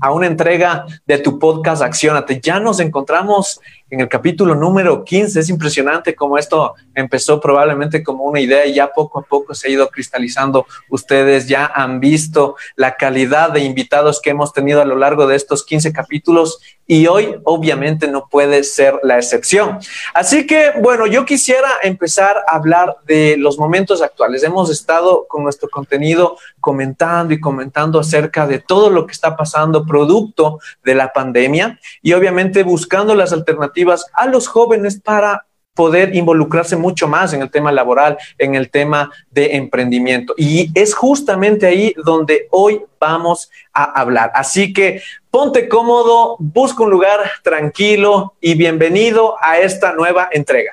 a una entrega de tu podcast Acciónate. Ya nos encontramos en el capítulo número 15. Es impresionante cómo esto empezó probablemente como una idea y ya poco a poco se ha ido cristalizando. Ustedes ya han visto la calidad de invitados que hemos tenido a lo largo de estos 15 capítulos y hoy obviamente no puede ser la excepción. Así que, bueno, yo quisiera empezar a hablar de los momentos actuales. Hemos estado con nuestro contenido comentando y comentando acerca de todo lo que está pasando producto de la pandemia y obviamente buscando las alternativas a los jóvenes para poder involucrarse mucho más en el tema laboral, en el tema de emprendimiento. Y es justamente ahí donde hoy vamos a hablar. Así que ponte cómodo, busca un lugar tranquilo y bienvenido a esta nueva entrega.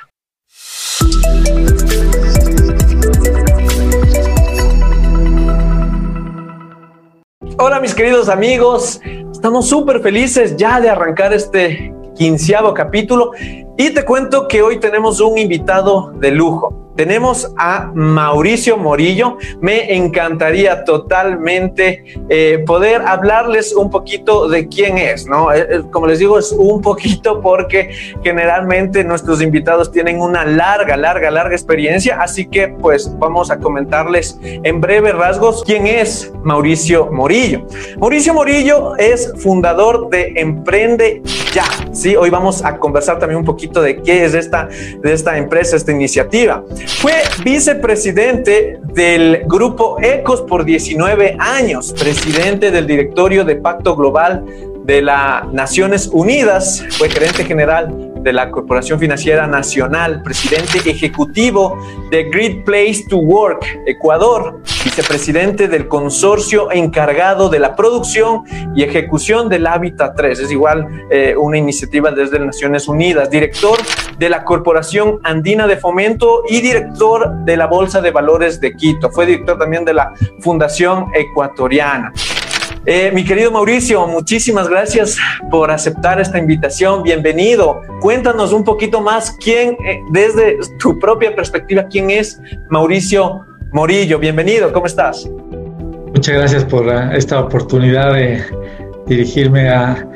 Hola mis queridos amigos, estamos súper felices ya de arrancar este quinceavo capítulo. Y te cuento que hoy tenemos un invitado de lujo tenemos a Mauricio Morillo. Me encantaría totalmente eh, poder hablarles un poquito de quién es, ¿no? Eh, eh, como les digo, es un poquito porque generalmente nuestros invitados tienen una larga, larga, larga experiencia, así que pues vamos a comentarles en breve rasgos quién es Mauricio Morillo. Mauricio Morillo es fundador de Emprende Ya, ¿sí? Hoy vamos a conversar también un poquito de qué es esta, de esta empresa, esta iniciativa. Fue vicepresidente del grupo ECOS por 19 años, presidente del directorio de Pacto Global de las Naciones Unidas, fue gerente general de la Corporación Financiera Nacional, presidente ejecutivo de Great Place to Work Ecuador, vicepresidente del consorcio encargado de la producción y ejecución del Hábitat 3, es igual eh, una iniciativa desde Naciones Unidas, director de la Corporación Andina de Fomento y director de la Bolsa de Valores de Quito. Fue director también de la Fundación Ecuatoriana. Eh, mi querido Mauricio, muchísimas gracias por aceptar esta invitación. Bienvenido. Cuéntanos un poquito más quién, eh, desde tu propia perspectiva, quién es Mauricio Morillo. Bienvenido, ¿cómo estás? Muchas gracias por uh, esta oportunidad de dirigirme a,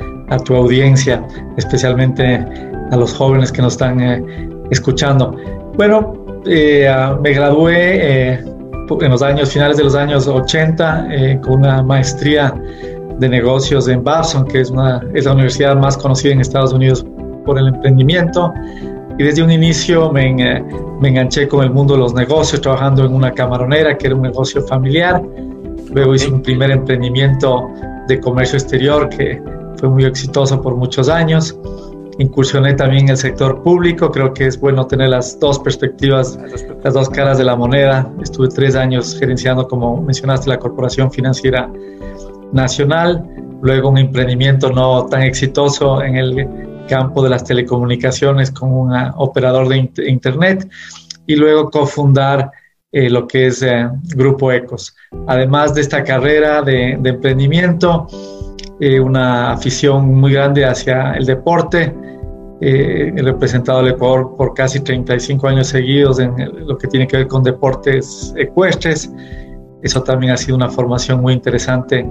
tu audiencia, especialmente a los jóvenes que nos están eh, escuchando. Bueno, uh, me gradué en los años finales de los años 80 eh, con una maestría de negocios en Babson, que es, una, es la universidad más conocida en Estados Unidos por el emprendimiento. Y desde un inicio me, me enganché con el mundo de los negocios, trabajando en una camaronera, que era un negocio familiar. Luego hice un primer emprendimiento de comercio exterior que fue muy exitoso por muchos años incursioné también en el sector público, creo que es bueno tener las dos perspectivas, las dos caras de la moneda. Estuve tres años gerenciando, como mencionaste, la Corporación Financiera Nacional, luego un emprendimiento no tan exitoso en el campo de las telecomunicaciones con un operador de Internet y luego cofundar eh, lo que es eh, Grupo Ecos. Además de esta carrera de, de emprendimiento, eh, una afición muy grande hacia el deporte. Eh, he representado al Ecuador por casi 35 años seguidos en lo que tiene que ver con deportes ecuestres. Eso también ha sido una formación muy interesante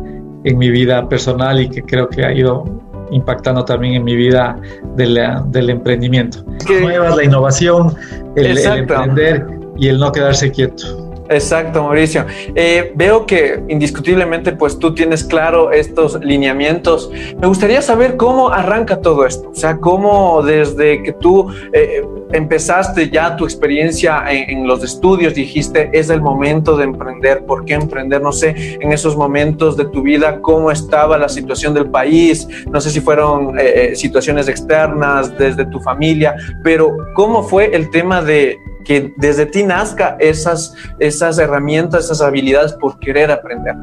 en mi vida personal y que creo que ha ido impactando también en mi vida del, del emprendimiento. Nuevas, la innovación, el emprender y el no quedarse quieto. Exacto, Mauricio. Eh, veo que indiscutiblemente pues tú tienes claro estos lineamientos. Me gustaría saber cómo arranca todo esto, o sea, cómo desde que tú eh, empezaste ya tu experiencia en, los estudios, dijiste, es el momento de emprender, ¿por qué emprender? No sé, en esos momentos de tu vida, cómo estaba la situación del país, no sé si fueron eh, situaciones externas desde tu familia, pero ¿cómo fue el tema de que desde ti nazca esas, esas herramientas, esas habilidades por querer aprender?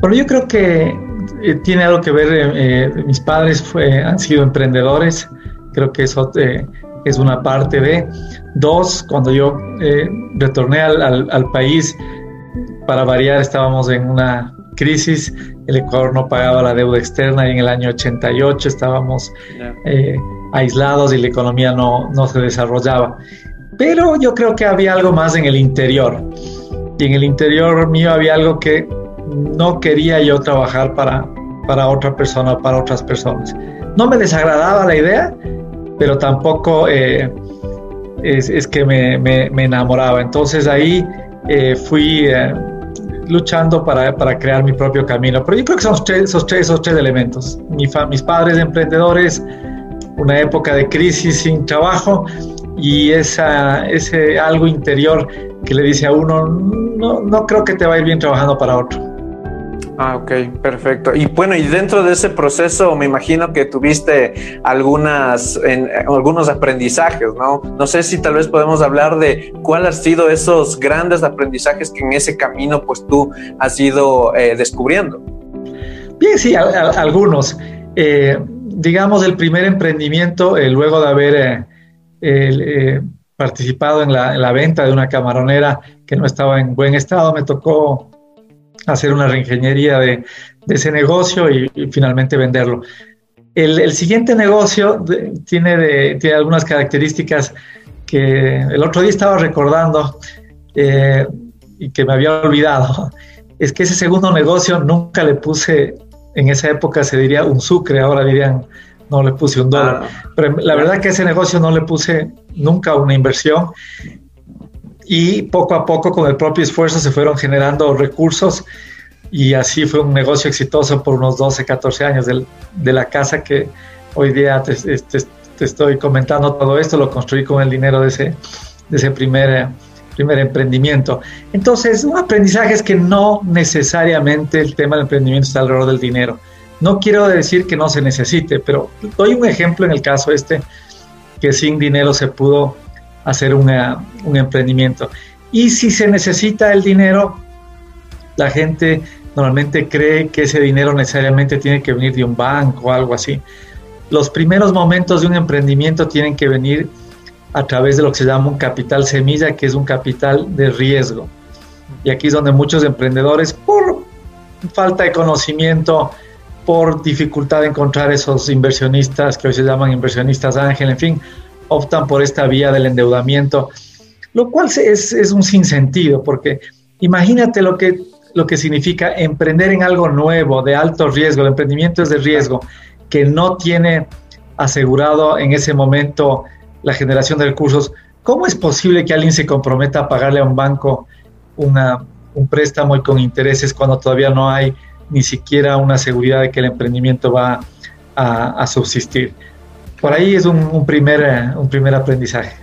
Bueno, yo creo que eh, tiene algo que ver, mis padres fue, han sido emprendedores, creo que eso es una parte de. Dos, cuando yo retorné al, al país, para variar, estábamos en una crisis, el Ecuador no pagaba la deuda externa y en el año 88 estábamos eh, aislados y la economía no, no se desarrollaba. Pero yo creo que había algo más en el interior. Y en el interior mío había algo que no quería yo trabajar para, para otra persona, para otras personas. No me desagradaba la idea, pero tampoco eh, es, es, que me, me, enamoraba. Entonces ahí eh, fui luchando para, para, crear mi propio camino. Pero yo creo que son esos tres, esos tres elementos. Mi mis padres emprendedores, una época de crisis sin trabajo y esa, ese algo interior que le dice a uno, no, no creo que te va a ir bien trabajando para otro. Ah, ok, perfecto. Y bueno, y dentro de ese proceso me imagino que tuviste algunas, algunos aprendizajes, ¿no? No sé si tal vez podemos hablar de cuáles han sido esos grandes aprendizajes que en ese camino pues tú has ido eh, descubriendo. Bien, sí, algunos. Eh, digamos, el primer emprendimiento, eh, luego de haber participado en la, en la venta de una camaronera que no estaba en buen estado, me tocó hacer una reingeniería de, ese negocio y, finalmente venderlo. El, siguiente negocio tiene, tiene algunas características que el otro día estaba recordando eh, y que me había olvidado. Es que ese segundo negocio nunca le puse, en esa época se diría un sucre, ahora dirían no le puse un dólar. Ah. Pero la verdad que ese negocio no le puse nunca una inversión y poco a poco con el propio esfuerzo se fueron generando recursos y así fue un negocio exitoso por unos 12, 14 años de la casa que hoy día te, estoy comentando todo esto, lo construí con el dinero de ese, de ese primer, primer emprendimiento. Entonces, un aprendizaje es que no necesariamente el tema del emprendimiento está alrededor del dinero. No quiero decir que no se necesite, pero doy un ejemplo en el caso este, que sin dinero se pudo hacer un emprendimiento. Y si se necesita el dinero, la gente normalmente cree que ese dinero necesariamente tiene que venir de un banco o algo así. Los primeros momentos de un emprendimiento tienen que venir a través de lo que se llama un capital semilla, que es un capital de riesgo. Y aquí es donde muchos emprendedores, por falta de conocimiento, por dificultad de encontrar esos inversionistas que hoy se llaman inversionistas ángel, en fin, optan por esta vía del endeudamiento, lo cual es, es un sinsentido, porque imagínate lo que, lo que significa emprender en algo nuevo, de alto riesgo, el emprendimiento es de riesgo, que no tiene asegurado en ese momento la generación de recursos. ¿Cómo es posible que alguien se comprometa a pagarle a un banco un préstamo y con intereses cuando todavía no hay ni siquiera una seguridad de que el emprendimiento va a subsistir? Por ahí es un, primer, eh, un primer aprendizaje.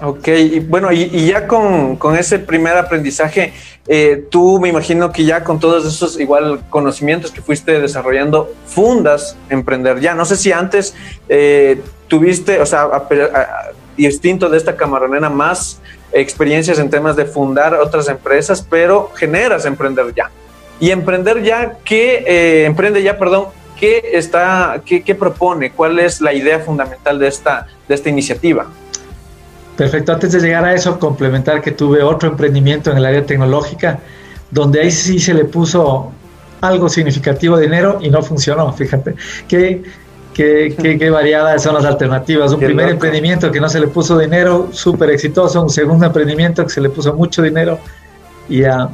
Ok, y bueno, y, ya con, ese primer aprendizaje, eh, tú me imagino que ya con todos esos igual conocimientos que fuiste desarrollando, fundas emprender ya. No sé si antes eh, tuviste, o sea, distinto de esta camaronera, más experiencias en temas de fundar otras empresas, pero generas emprender ya. Y emprender ya, ¿qué emprende ya, perdón, ¿qué, está, qué, propone? ¿Cuál es la idea fundamental de esta, de esta iniciativa? Perfecto, antes de llegar a eso, complementar que tuve otro emprendimiento en el área tecnológica, donde ahí sí se le puso algo significativo de dinero y no funcionó, fíjate. Qué, qué, qué, variadas son las alternativas. Un primer emprendimiento que no se le puso dinero, súper exitoso. Un segundo emprendimiento que se le puso mucho dinero y ya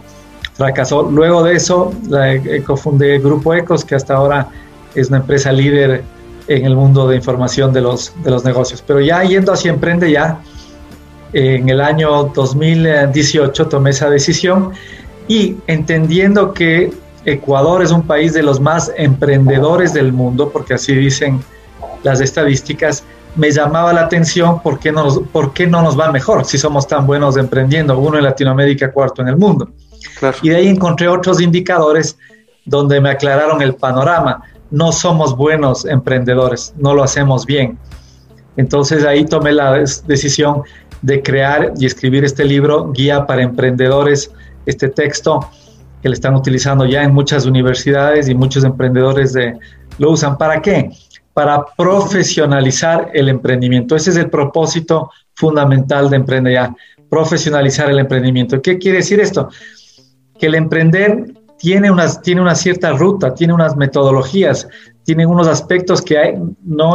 fracasó. Luego de eso, la, eh, cofundé Grupo Ecos, que hasta ahora es una empresa líder en el mundo de información de los, de los negocios. Pero ya yendo hacia Emprende ya, en el año 2018 tomé esa decisión y entendiendo que Ecuador es un país de los más emprendedores del mundo, porque así dicen las estadísticas, me llamaba la atención por qué, no, por qué no nos va mejor si somos tan buenos emprendiendo, uno en Latinoamérica, cuarto en el mundo. Y de ahí encontré otros indicadores donde me aclararon el panorama no somos buenos emprendedores, no lo hacemos bien. Entonces ahí tomé la decisión de crear y escribir este libro, Guía para Emprendedores, este texto que le están utilizando ya en muchas universidades y muchos emprendedores de, lo usan. ¿Para qué? Para profesionalizar el emprendimiento. Ese es el propósito fundamental de Emprende Ya, profesionalizar el emprendimiento. ¿Qué quiere decir esto? Que el emprender tiene, unas, tiene una cierta ruta, tiene unas metodologías, tiene unos aspectos que hay, no,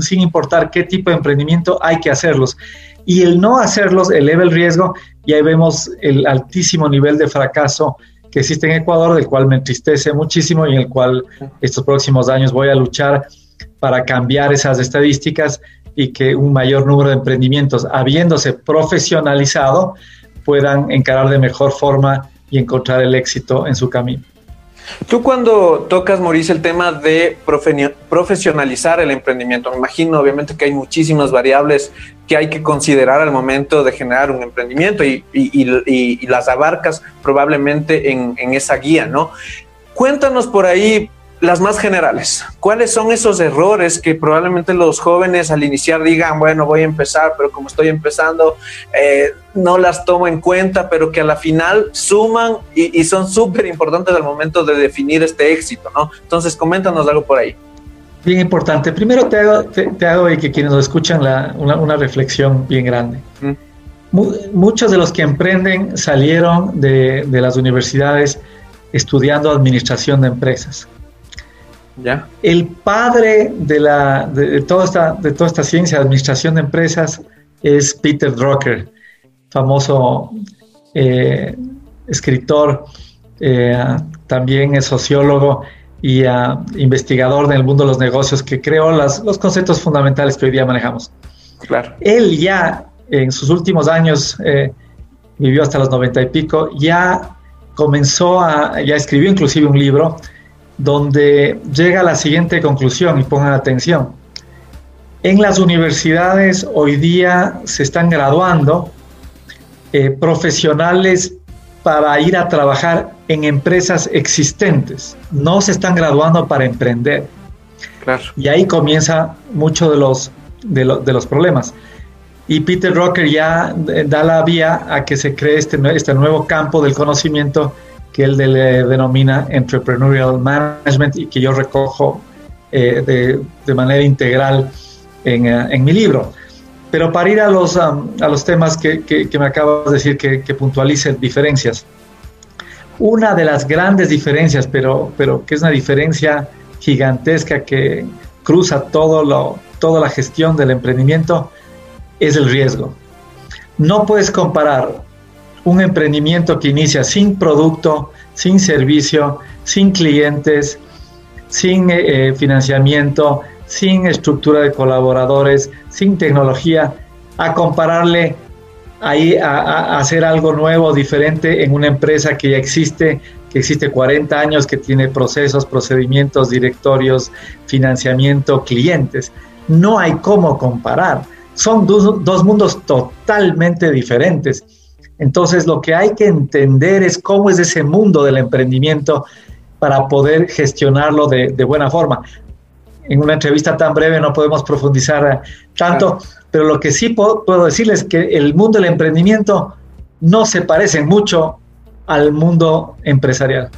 sin importar qué tipo de emprendimiento, hay que hacerlos. Y el no hacerlos eleva el riesgo y ahí vemos el altísimo nivel de fracaso que existe en Ecuador, del cual me entristece muchísimo y en el cual estos próximos años voy a luchar para cambiar esas estadísticas y que un mayor número de emprendimientos, habiéndose profesionalizado, puedan encarar de mejor forma y encontrar el éxito en su camino. Tú cuando tocas, Mauricio, el tema de profesionalizar el emprendimiento, me imagino obviamente que hay muchísimas variables que hay que considerar al momento de generar un emprendimiento y, las abarcas probablemente en, en, esa guía, ¿no? Cuéntanos por ahí las más generales. ¿Cuáles son esos errores que probablemente los jóvenes al iniciar digan, bueno, voy a empezar, pero como estoy empezando, eh, no las tomo en cuenta, pero que a la final suman y, son súper importantes al momento de definir este éxito, ¿no? Entonces, coméntanos algo por ahí. Bien importante. Primero te hago, te, hago y que quienes nos escuchan una, reflexión bien grande. Muchos de los que emprenden salieron de, de las universidades estudiando administración de empresas el padre de, la, de, toda esta, de toda esta ciencia de administración de empresas es Peter Drucker, famoso eh, escritor, eh, también es sociólogo y uh, investigador en el mundo de los negocios que creó las, los conceptos fundamentales que hoy día manejamos. Claro. Él ya en sus últimos años, eh, vivió hasta los noventa y pico, ya comenzó a, ya escribió inclusive un libro donde llega a la siguiente conclusión y pongan atención. En las universidades hoy día se están graduando eh, profesionales para ir a trabajar en empresas existentes, no se están graduando para emprender. Y ahí comienza mucho de los, de, los problemas. Y Peter Rocker ya eh, da la vía a que se cree este, este nuevo campo del conocimiento que él le denomina Entrepreneurial Management y que yo recojo eh, de, manera integral en, eh, en, mi libro. Pero para ir a los, um, a los temas que, que, me acabas de decir que, que puntualicen diferencias. Una de las grandes diferencias, pero, pero que es una diferencia gigantesca que cruza todo lo, toda la gestión del emprendimiento, es el riesgo. No puedes comparar un emprendimiento que inicia sin producto, sin servicio, sin clientes, sin eh, eh, financiamiento, sin estructura de colaboradores, sin tecnología, a compararle ahí a, hacer algo nuevo, diferente en una empresa que ya existe, que existe 40 años, que tiene procesos, procedimientos, directorios, financiamiento, clientes. No hay cómo comparar. Son dos mundos totalmente diferentes. Entonces, lo que hay que entender es cómo es ese mundo del emprendimiento para poder gestionarlo de, buena forma. En una entrevista tan breve no podemos profundizar eh, tanto, pero lo que sí puedo, decirles es que el mundo del emprendimiento no se parece mucho al mundo empresarial.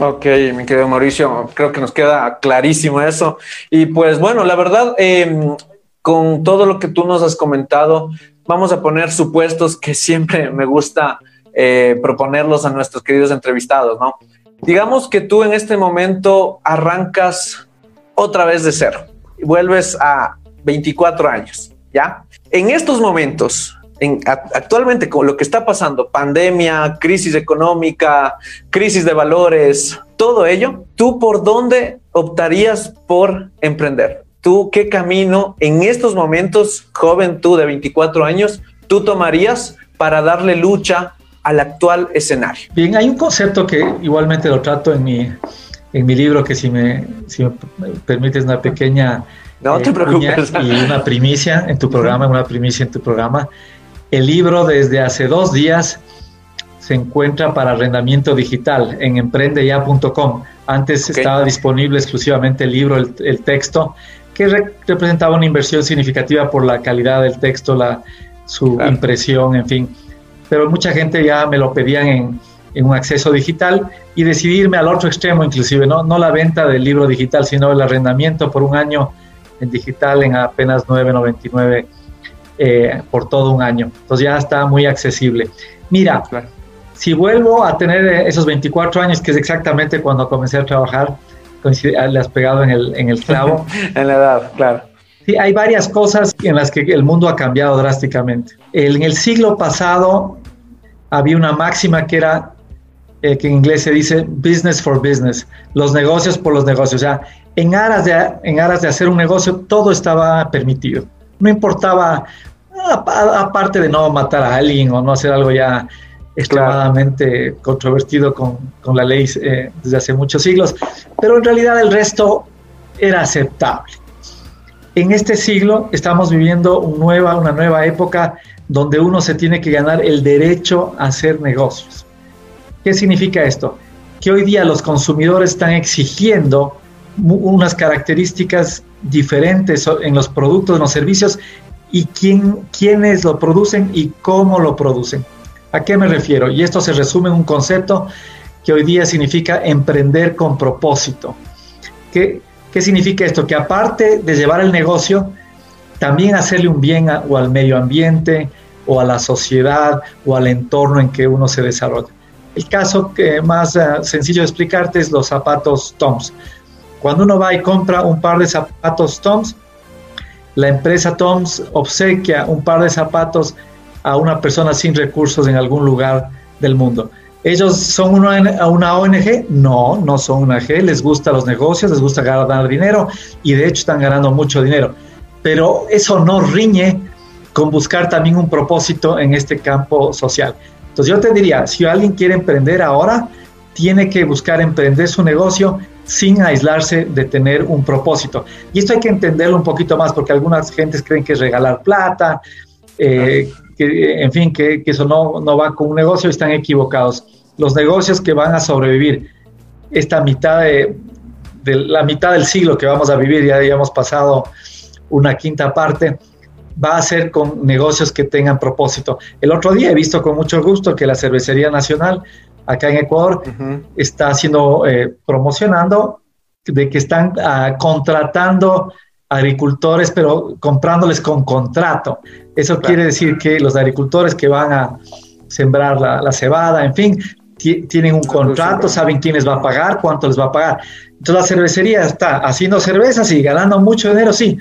Ok, mi querido Mauricio, creo que nos queda clarísimo eso. Y pues bueno, la verdad, em, con todo lo que tú nos has comentado, vamos a poner supuestos que siempre me gusta eh, proponerlos a nuestros queridos entrevistados, ¿no? Digamos que tú en este momento arrancas otra vez de cero y vuelves a 24 años, ¿ya? En estos momentos, en, actualmente con lo que está pasando, pandemia, crisis económica, crisis de valores, todo ello, ¿tú por dónde optarías por emprender? Tú qué camino en estos momentos, joven tú de 24 años, tú tomarías para darle lucha al actual escenario? Bien, hay un concepto que igualmente lo trato en mi, en mi libro, que si me, si me permites una pequeña... No te eh, preocupes. Y una primicia en tu programa, una primicia en tu programa. El libro desde hace dos días se encuentra para arrendamiento digital en emprendeya.com. Antes estaba disponible exclusivamente el libro, el, el texto que representaba una inversión significativa por la calidad del texto, la, su impresión, en fin. Pero mucha gente ya me lo pedían en, en un acceso digital y decidirme al otro extremo inclusive, no, no la venta del libro digital, sino el arrendamiento por un año en digital en apenas 9.99 eh, por todo un año. Entonces ya está muy accesible. Mira, si vuelvo a tener esos 24 años, que es exactamente cuando comencé a trabajar, le has pegado en el, en el clavo. en la edad, claro. Sí, hay varias cosas en las que el mundo ha cambiado drásticamente. En el siglo pasado había una máxima que era, eh, que en inglés se dice business for business, los negocios por los negocios. O sea, en aras, de, en aras de hacer un negocio, todo estaba permitido. No importaba, aparte de no matar a alguien o no hacer algo ya extremadamente controvertido con, con, la ley eh, desde hace muchos siglos, pero en realidad el resto era aceptable. En este siglo estamos viviendo una nueva época donde uno se tiene que ganar el derecho a hacer negocios. ¿Qué significa esto? Que hoy día los consumidores están exigiendo unas características diferentes en los productos, en los servicios y quién, quiénes lo producen y cómo lo producen. ¿A qué me refiero? Y esto se resume en un concepto que hoy día significa emprender con propósito. ¿Qué, qué significa esto? Que aparte de llevar el negocio, también hacerle un bien o al medio ambiente, o a la sociedad, o al entorno en que uno se desarrolla. El caso que más eh, sencillo de explicarte es los zapatos Toms. Cuando uno va y compra un par de zapatos Toms, la empresa Toms obsequia un par de zapatos a una persona sin recursos en algún lugar del mundo. ¿Ellos son una, una ONG? No, no son una ONG, les gustan los negocios, les gusta ganar dinero y de hecho están ganando mucho dinero. Pero eso no riñe con buscar también un propósito en este campo social. Entonces yo te diría, si alguien quiere emprender ahora, tiene que buscar emprender su negocio sin aislarse de tener un propósito. Y esto hay que entenderlo un poquito más porque algunas gentes creen que es regalar plata, eh, que, en fin, que, eso no, no, va con un negocio, están equivocados. Los negocios que van a sobrevivir esta mitad de, la mitad del siglo que vamos a vivir, ya habíamos pasado una quinta parte, va a ser con negocios que tengan propósito. El otro día he visto con mucho gusto que la Cervecería Nacional acá en Ecuador está haciendo, eh, promocionando de que están ah, contratando agricultores, pero comprándoles con contrato. Eso quiere decir que los agricultores que van a sembrar la, cebada, en fin, tienen un contrato, saben quién les va a pagar, cuánto les va a pagar. Entonces la cervecería está haciendo cervezas y ganando mucho dinero, sí,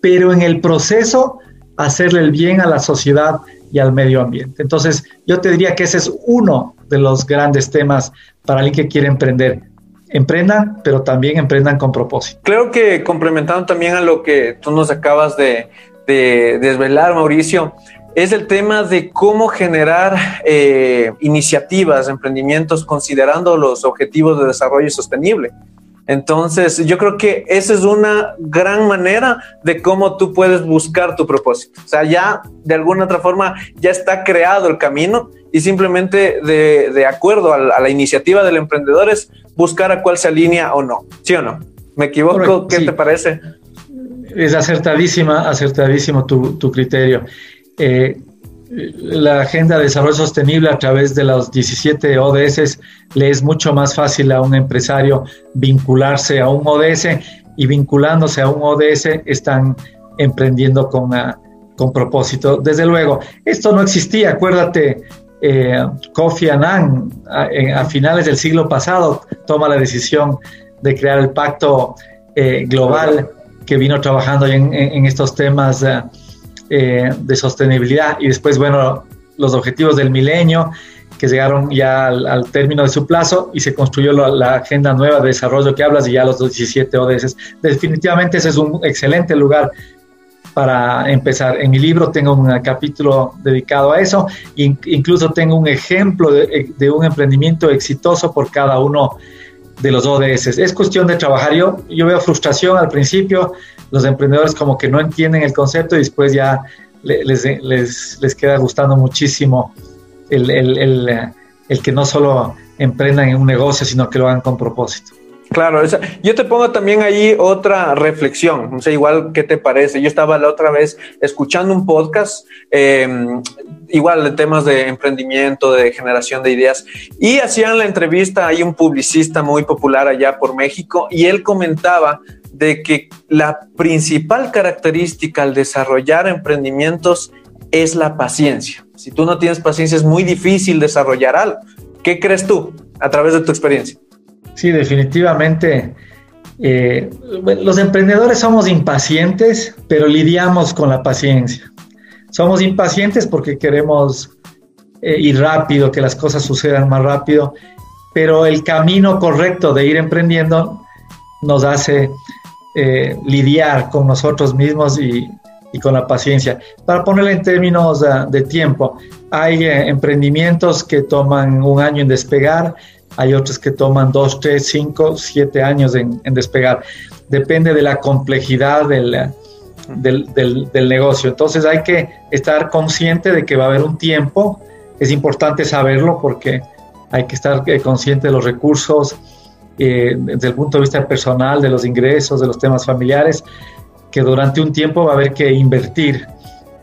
pero en el proceso hacerle el bien a la sociedad y al medio ambiente. Entonces yo te diría que ese es uno de los grandes temas para alguien que quiere emprender emprendan, pero también emprendan con propósito. Creo que complementando también a lo que tú nos acabas de, desvelar, Mauricio, es el tema de cómo generar eh, iniciativas, emprendimientos considerando los objetivos de desarrollo sostenible. Entonces, yo creo que esa es una gran manera de cómo tú puedes buscar tu propósito. O sea, ya de alguna otra forma ya está creado el camino y simplemente de, acuerdo a la, iniciativa del emprendedor es buscar a cuál se alinea o no. ¿Sí o no? ¿Me equivoco? ¿Qué te parece? Es acertadísima, acertadísimo tu, tu criterio. Eh, la Agenda de Desarrollo Sostenible a través de los 17 ODS le es mucho más fácil a un empresario vincularse a un ODS y vinculándose a un ODS están emprendiendo con, con propósito. Desde luego, esto no existía, acuérdate, eh, Kofi Annan a, finales del siglo pasado toma la decisión de crear el pacto eh, global que vino trabajando en, estos temas. Ah, eh, de sostenibilidad y después, bueno, los objetivos del milenio que llegaron ya al, término de su plazo y se construyó la, agenda nueva de desarrollo que hablas y ya los 17 ODS. Definitivamente ese es un excelente lugar para empezar. En mi libro tengo un capítulo dedicado a eso, incluso tengo un ejemplo de, de, un emprendimiento exitoso por cada uno de los ODS. Es cuestión de trabajar. Yo, yo veo frustración al principio, los emprendedores como que no entienden el concepto y después ya les, les, les queda gustando muchísimo el, el, el, el, que no solo emprendan en un negocio, sino que lo hagan con propósito. Claro, yo te pongo también ahí otra reflexión, no sé, igual, ¿qué te parece? Yo estaba la otra vez escuchando un podcast, em, igual de temas de emprendimiento, de generación de ideas, y hacían la entrevista, hay un publicista muy popular allá por México, y él comentaba de que la principal característica al desarrollar emprendimientos es la paciencia. Si tú no tienes paciencia es muy difícil desarrollar algo. ¿Qué crees tú a través de tu experiencia? Sí, definitivamente. Eh, los emprendedores somos impacientes, pero lidiamos con la paciencia. Somos impacientes porque queremos eh, ir rápido, que las cosas sucedan más rápido, pero el camino correcto de ir emprendiendo nos hace eh, lidiar con nosotros mismos y, con la paciencia. Para ponerlo en términos de tiempo, hay emprendimientos que toman un año en despegar, hay otros que toman dos, tres, cinco, siete años en, despegar. Depende de la complejidad del, del, negocio. Entonces hay que estar consciente de que va a haber un tiempo. Es importante saberlo porque hay que estar eh, consciente de los recursos eh, desde el punto de vista personal, de los ingresos, de los temas familiares, que durante un tiempo va a haber que invertir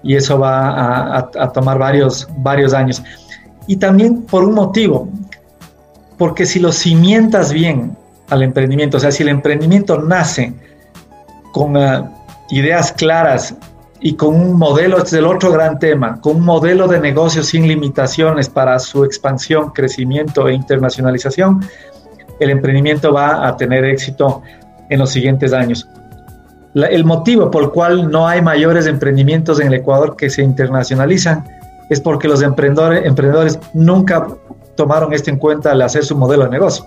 y eso va a, a tomar varios, varios años. Y también por un motivo, porque si lo cimientas bien al emprendimiento, o sea, si el emprendimiento nace con ah, ideas claras y con un modelo, este es el otro gran tema, con un modelo de negocio sin limitaciones para su expansión, crecimiento e internacionalización, el emprendimiento va a tener éxito en los siguientes años. el motivo por el cual no hay mayores emprendimientos en el Ecuador que se internacionalizan es porque los emprendedores, emprendedores nunca tomaron esto en cuenta al hacer su modelo de negocio.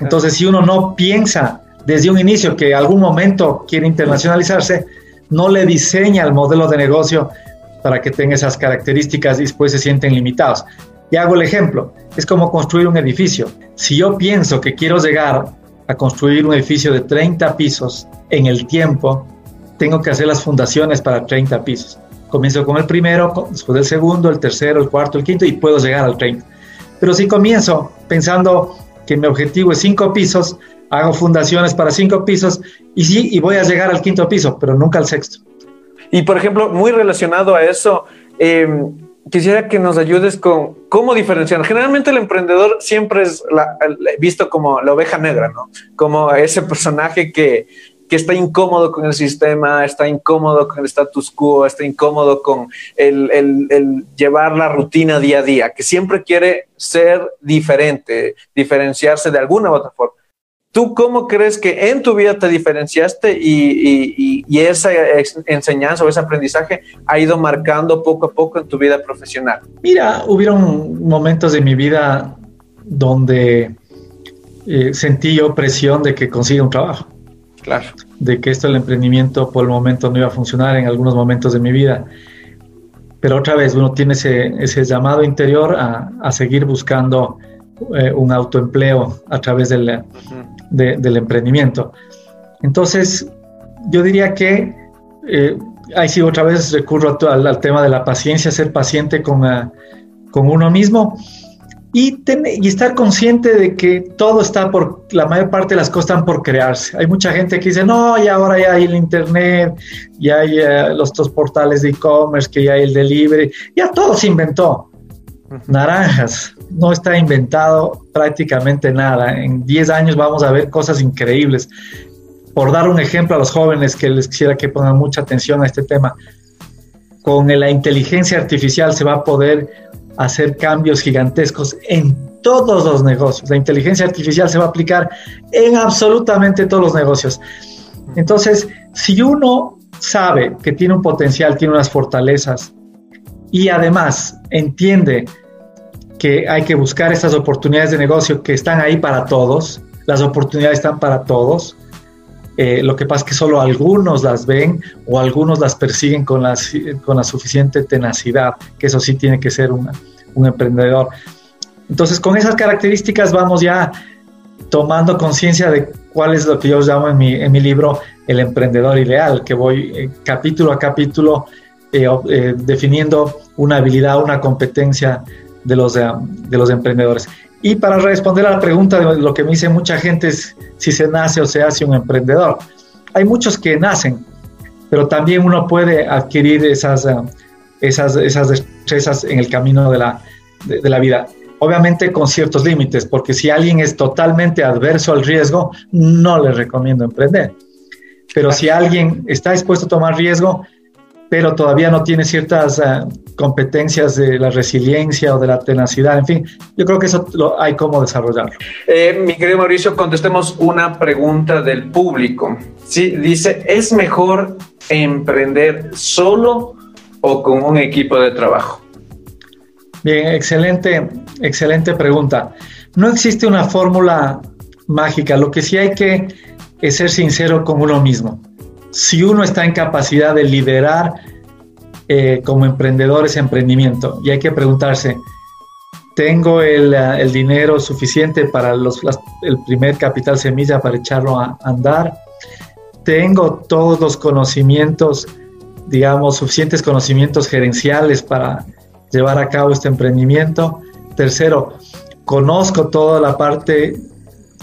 Entonces, si uno no piensa desde un inicio que algún momento quiere internacionalizarse, no le diseña el modelo de negocio para que tenga esas características y después se sienten limitados. Y hago el ejemplo, es como construir un edificio. Si yo pienso que quiero llegar a construir un edificio de 30 pisos en el tiempo, tengo que hacer las fundaciones para 30 pisos. Comienzo con el primero, después el segundo, el tercero, el cuarto, el quinto y puedo llegar al 30. Pero si comienzo pensando que mi objetivo es cinco pisos, hago fundaciones para cinco pisos y sí, y voy a llegar al quinto piso, pero nunca al sexto. Y por ejemplo, muy relacionado a eso, em, quisiera que nos ayudes con cómo diferenciar. Generalmente el emprendedor siempre es visto como la oveja negra, ¿no? Como ese personaje que que está incómodo con el sistema, está incómodo con el status quo, está incómodo con el, llevar la rutina día a día, que siempre quiere ser diferente, diferenciarse de alguna u otra forma. ¿Tú cómo crees que en tu vida te diferenciaste y, y, esa enseñanza o ese aprendizaje ha ido marcando poco a poco en tu vida profesional? Mira, hubieron momentos de mi vida donde eh, sentí yo presión de que consiga un trabajo. Claro. De que esto el emprendimiento por el momento no iba a funcionar en algunos momentos de mi vida. Pero otra vez uno tiene ese, ese llamado interior a, a seguir buscando eh, un autoempleo a través del, del emprendimiento. Entonces, yo diría que eh, ahí sí otra vez recurro al, al, tema de la paciencia, ser paciente con, uh, con uno mismo y, y, estar consciente de que todo está por, la mayor parte de las cosas están por crearse. Hay mucha gente que dice, no, y ahora ya hay el Internet, ya hay eh, los dos portales de e-commerce, que ya hay el delivery, ya todo se inventó. Naranjas, no está inventado prácticamente nada. En 10 años vamos a ver cosas increíbles. Por dar un ejemplo a los jóvenes que les quisiera que pongan mucha atención a este tema, con la inteligencia artificial se va a poder hacer cambios gigantescos en todos los negocios. La inteligencia artificial se va a aplicar en absolutamente todos los negocios. Entonces, si uno sabe que tiene un potencial, tiene unas fortalezas y además entiende que hay que buscar estas oportunidades de negocio que están ahí para todos, las oportunidades están para todos, eh, lo que pasa es que solo algunos las ven o algunos las persiguen con la, con la suficiente tenacidad, que eso sí tiene que ser un emprendedor. Entonces, con esas características vamos ya tomando conciencia de cuál es lo que yo llamo en mi, en mi libro el emprendedor ideal, que voy eh, capítulo a capítulo eh, definiendo una habilidad, una competencia de los, de los emprendedores. Y para responder a la pregunta de lo que me dice mucha gente es si se nace o se hace un emprendedor. Hay muchos que nacen, pero también uno puede adquirir esas, eh, esas, esas destrezas en el camino de la, de la vida obviamente con ciertos límites, porque si alguien es totalmente adverso al riesgo, no le recomiendo emprender. Pero si alguien está dispuesto a tomar riesgo, pero todavía no tiene ciertas eh, competencias de la resiliencia o de la tenacidad, en fin, yo creo que eso lo, hay como desarrollarlo. Eh, mi querido Mauricio, contestemos una pregunta del público. Sí, dice, ¿es mejor emprender solo o con un equipo de trabajo? Bien, excelente, excelente pregunta. No existe una fórmula mágica, lo que sí hay que es ser sincero con uno mismo. Si uno está en capacidad de liderar eh, como emprendedor ese emprendimiento, y hay que preguntarse, ¿tengo el, el dinero suficiente para los, el primer capital semilla para echarlo a andar? ¿Tengo todos los conocimientos, digamos, suficientes conocimientos gerenciales para llevar a cabo este emprendimiento. Tercero, conozco toda la parte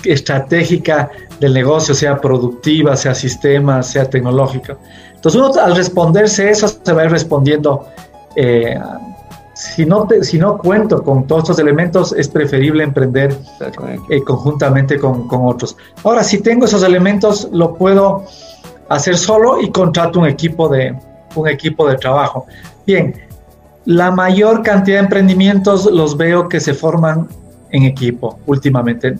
estratégica del negocio, sea productiva, sea sistema, sea tecnológica. Entonces uno al responderse eso se va a ir respondiendo, eh, si, no si no cuento con todos estos elementos, es preferible emprender eh, conjuntamente con, con, otros. Ahora, si tengo esos elementos, lo puedo hacer solo y contrato un equipo de, un equipo de trabajo. Bien, la mayor cantidad de emprendimientos los veo que se forman en equipo últimamente.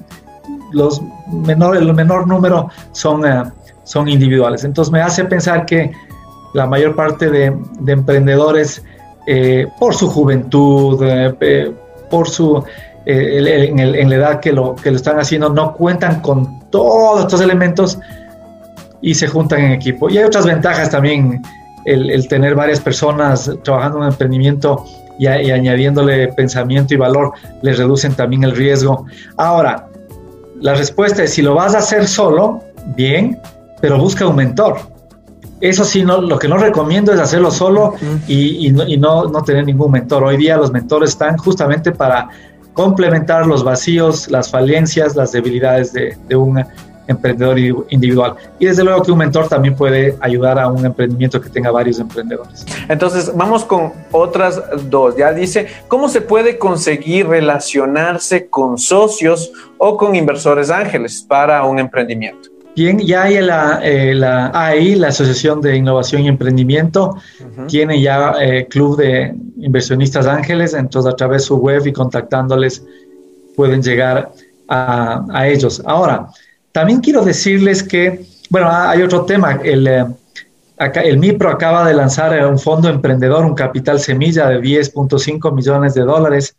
Los menor, el menor número son, eh, son individuales. Entonces me hace pensar que la mayor parte de, emprendedores, eh, por su juventud, eh, por su, en, la edad que lo, que lo están haciendo, no cuentan con todos estos elementos y se juntan en equipo. Y hay otras ventajas también el, tener varias personas trabajando en un emprendimiento y, añadiéndole pensamiento y valor, les reducen también el riesgo. Ahora, la respuesta es, si lo vas a hacer solo, bien, pero busca un mentor. Eso sí, no, lo que no recomiendo es hacerlo solo y, no, no, tener ningún mentor. Hoy día los mentores están justamente para complementar los vacíos, las falencias, las debilidades de, de un emprendedor individual. Y desde luego que un mentor también puede ayudar a un emprendimiento que tenga varios emprendedores. Entonces, vamos con otras dos. Ya dice, ¿cómo se puede conseguir relacionarse con socios o con inversores ángeles para un emprendimiento? Bien, ya hay la, eh, la AI, la Asociación de Innovación y Emprendimiento, tiene ya eh, club de inversionistas ángeles, entonces a través de su web y contactándoles pueden llegar a, a ellos. Ahora, también quiero decirles que, bueno, ah, hay otro tema. El, eh, el MIPRO acaba de lanzar un fondo emprendedor, un capital semilla de 10.5 millones de dólares.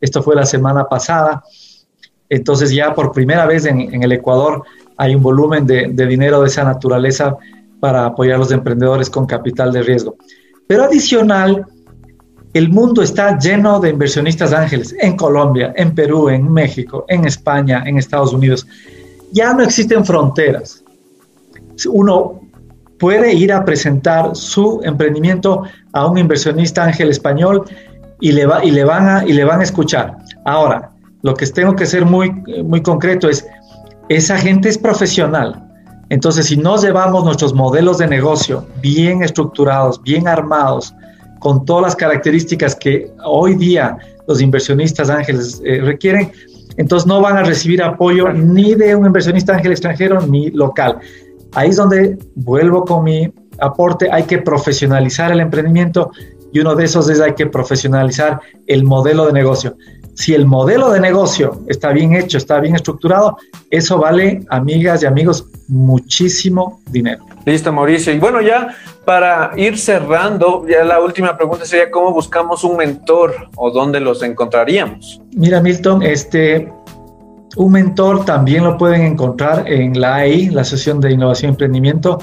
Esto fue la semana pasada. Entonces ya por primera vez en, el Ecuador hay un volumen de, de, dinero de esa naturaleza para apoyar a los emprendedores con capital de riesgo. Pero adicional, el mundo está lleno de inversionistas ángeles en Colombia, en Perú, en México, en España, en Estados Unidos ya no existen fronteras. Uno puede ir a presentar su emprendimiento a un inversionista ángel español y le, va, y le, van, a, y le van a escuchar. Ahora, lo que tengo que ser muy, muy concreto es, esa gente es profesional. Entonces, si nos llevamos nuestros modelos de negocio bien estructurados, bien armados, con todas las características que hoy día los inversionistas ángeles eh, requieren, entonces no van a recibir apoyo ni de un inversionista ángel extranjero ni local. Ahí es donde vuelvo con mi aporte, hay que profesionalizar el emprendimiento y uno de esos es hay que profesionalizar el modelo de negocio. Si el modelo de negocio está bien hecho, está bien estructurado, eso vale, amigas y amigos, muchísimo dinero. Listo, Mauricio. Y bueno, ya para ir cerrando, ya la última pregunta sería cómo buscamos un mentor o dónde los encontraríamos. Mira, Milton, este, un mentor también lo pueden encontrar en la AI, la sesión de innovación y emprendimiento.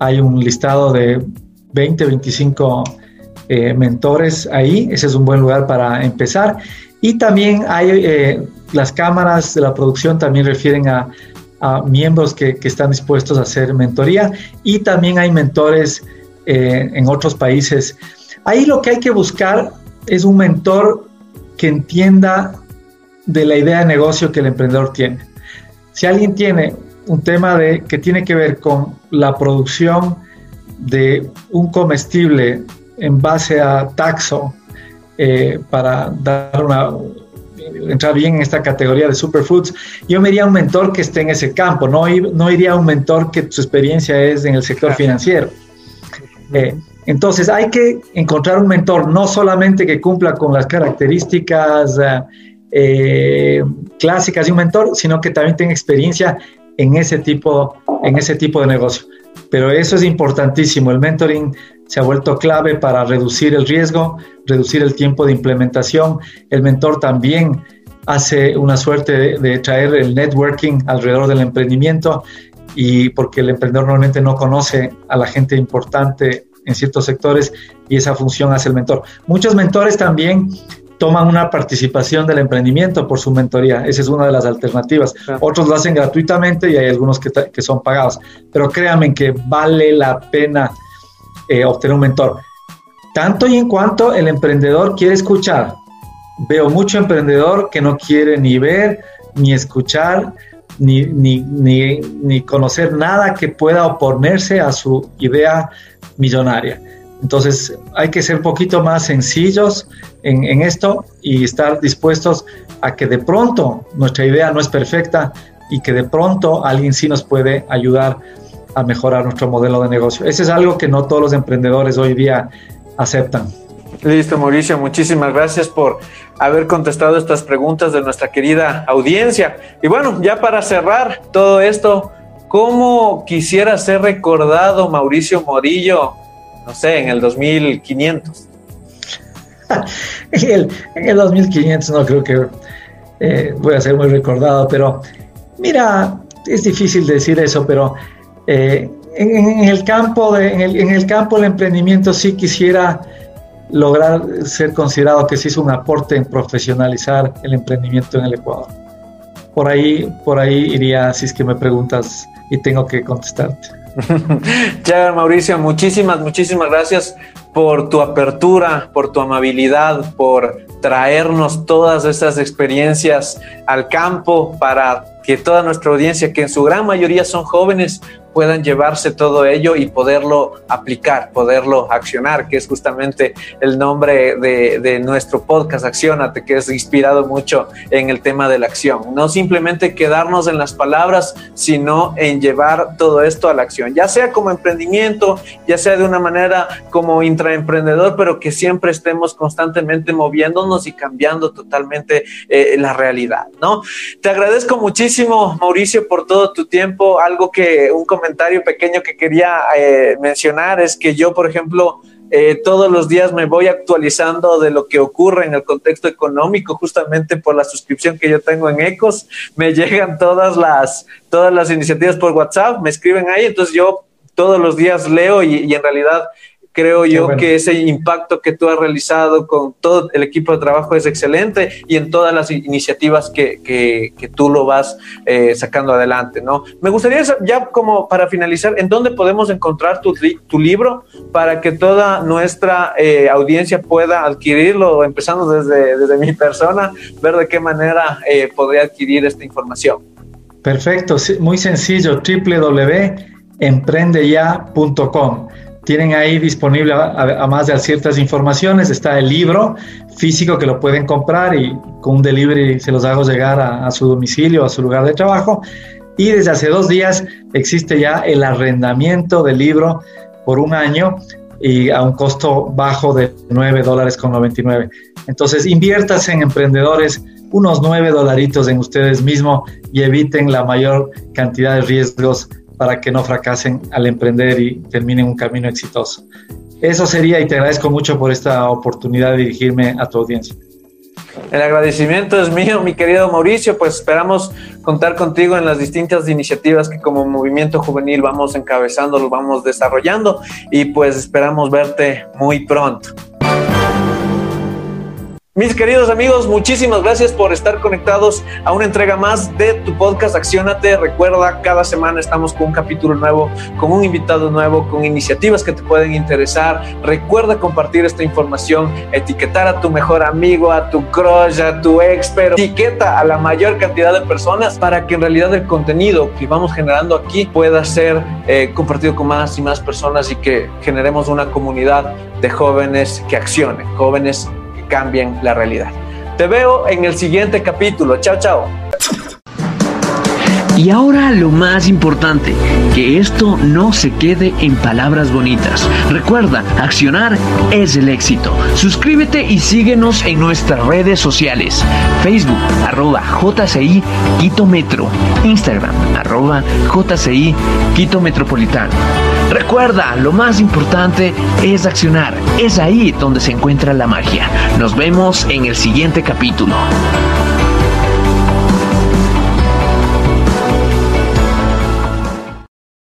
Hay un listado de 20, 25 eh, mentores ahí. Ese es un buen lugar para empezar. Y también hay eh, las cámaras de la producción también refieren a, miembros que, están dispuestos a hacer mentoría y también hay mentores eh, en otros países. Ahí lo que hay que buscar es un mentor que entienda de la idea de negocio que el emprendedor tiene. Si alguien tiene un tema de, que tiene que ver con la producción de un comestible en base a taxo eh, para dar una, entrar bien en esta categoría de superfoods, yo me iría a un mentor que esté en ese campo, no, no iría a un mentor que su experiencia es en el sector financiero. Eh, entonces hay que encontrar un mentor no solamente que cumpla con las características eh, clásicas de un mentor, sino que también tenga experiencia en ese tipo, en ese tipo de negocio. Pero eso es importantísimo. El mentoring se ha vuelto clave para reducir el riesgo, reducir el tiempo de implementación. El mentor también hace una suerte de, traer el networking alrededor del emprendimiento y porque el emprendedor normalmente no conoce a la gente importante en ciertos sectores y esa función hace el mentor. Muchos mentores también toman una participación del emprendimiento por su mentoría. Esa es una de las alternativas. Otros lo hacen gratuitamente y hay algunos que, que son pagados. Pero créanme que vale la pena eh, obtener un mentor. Tanto y en cuanto el emprendedor quiere escuchar. Veo mucho emprendedor que no quiere ni ver, ni escuchar, ni, ni, ni, ni conocer nada que pueda oponerse a su idea millonaria. Entonces hay que ser poquito más sencillos en, esto y estar dispuestos a que de pronto nuestra idea no es perfecta y que de pronto alguien sí nos puede ayudar a mejorar nuestro modelo de negocio. Ese es algo que no todos los emprendedores hoy día aceptan. Listo, Mauricio, muchísimas gracias por haber contestado estas preguntas de nuestra querida audiencia. Y bueno, ya para cerrar todo esto, ¿cómo quisiera ser recordado Mauricio Morillo no sé, en el 2500. en, el, en el 2500 no creo que eh, voy a ser muy recordado, pero mira, es difícil decir eso, pero eh, en, el campo de, en, el, en el campo del emprendimiento sí quisiera lograr ser considerado que se hizo un aporte en profesionalizar el emprendimiento en el Ecuador. Por ahí, por ahí iría si es que me preguntas y tengo que contestarte. ya, Mauricio, muchísimas, muchísimas gracias por tu apertura, por tu amabilidad, por traernos todas esas experiencias al campo para que toda nuestra audiencia, que en su gran mayoría son jóvenes, puedan llevarse todo ello y poderlo aplicar, poderlo accionar, que es justamente el nombre de, nuestro podcast, Accionate, que es inspirado mucho en el tema de la acción. No simplemente quedarnos en las palabras, sino en llevar todo esto a la acción, ya sea como emprendimiento, ya sea de una manera como intraemprendedor, pero que siempre estemos constantemente moviéndonos y cambiando totalmente eh, la realidad, ¿no? Te agradezco muchísimo, Mauricio, por todo tu tiempo, algo que un comentario pequeño que quería eh, mencionar es que yo, por ejemplo, eh, todos los días me voy actualizando de lo que ocurre en el contexto económico, justamente por la suscripción que yo tengo en Ecos. Me llegan todas las, todas las iniciativas por WhatsApp, me escriben ahí, entonces yo todos los días leo y en realidad Creo yo que ese impacto que tú has realizado con todo el equipo de trabajo es excelente y en todas las iniciativas que, que, tú lo vas eh, sacando adelante, ¿no? Me gustaría ya como para finalizar, ¿en dónde podemos encontrar tu, tu libro para que toda nuestra eh, audiencia pueda adquirirlo, empezando desde, desde mi persona, ver de qué manera eh, podría adquirir esta información? Perfecto, muy sencillo, www.emprendeya.com tienen ahí disponible, además de ciertas informaciones, está el libro físico que lo pueden comprar y con un delivery se los hago llegar a, su domicilio, a su lugar de trabajo. Y desde hace dos días existe ya el arrendamiento del libro por un año y a un costo bajo de 9 dólares con 99. Entonces, inviertas en emprendedores unos 9 dolaritos en ustedes mismos y eviten la mayor cantidad de riesgos para que no fracasen al emprender y terminen un camino exitoso. Eso sería y te agradezco mucho por esta oportunidad de dirigirme a tu audiencia. El agradecimiento es mío, mi querido Mauricio, pues esperamos contar contigo en las distintas iniciativas que como movimiento juvenil vamos encabezando, lo vamos desarrollando y pues esperamos verte muy pronto. Mis queridos amigos, muchísimas gracias por estar conectados a una entrega más de tu podcast Accionate. Recuerda, cada semana estamos con un capítulo nuevo, con un invitado nuevo, con iniciativas que te pueden interesar. Recuerda compartir esta información, etiquetar a tu mejor amigo, a tu crush, a tu ex, pero etiqueta a la mayor cantidad de personas para que en realidad el contenido que vamos generando aquí pueda ser eh, compartido con más y más personas y que generemos una comunidad de jóvenes que accionen, jóvenes cambien la realidad. Te veo en el siguiente capítulo. Chao, chao. Y ahora lo más importante, que esto no se quede en palabras bonitas. Recuerda, accionar es el éxito. Suscríbete y síguenos en nuestras redes sociales. Facebook, arroba JCI Quito Metro. Instagram, arroba JCI Quito Metropolitano. Recuerda, lo más importante es accionar. Es ahí donde se encuentra la magia. Nos vemos en el siguiente capítulo.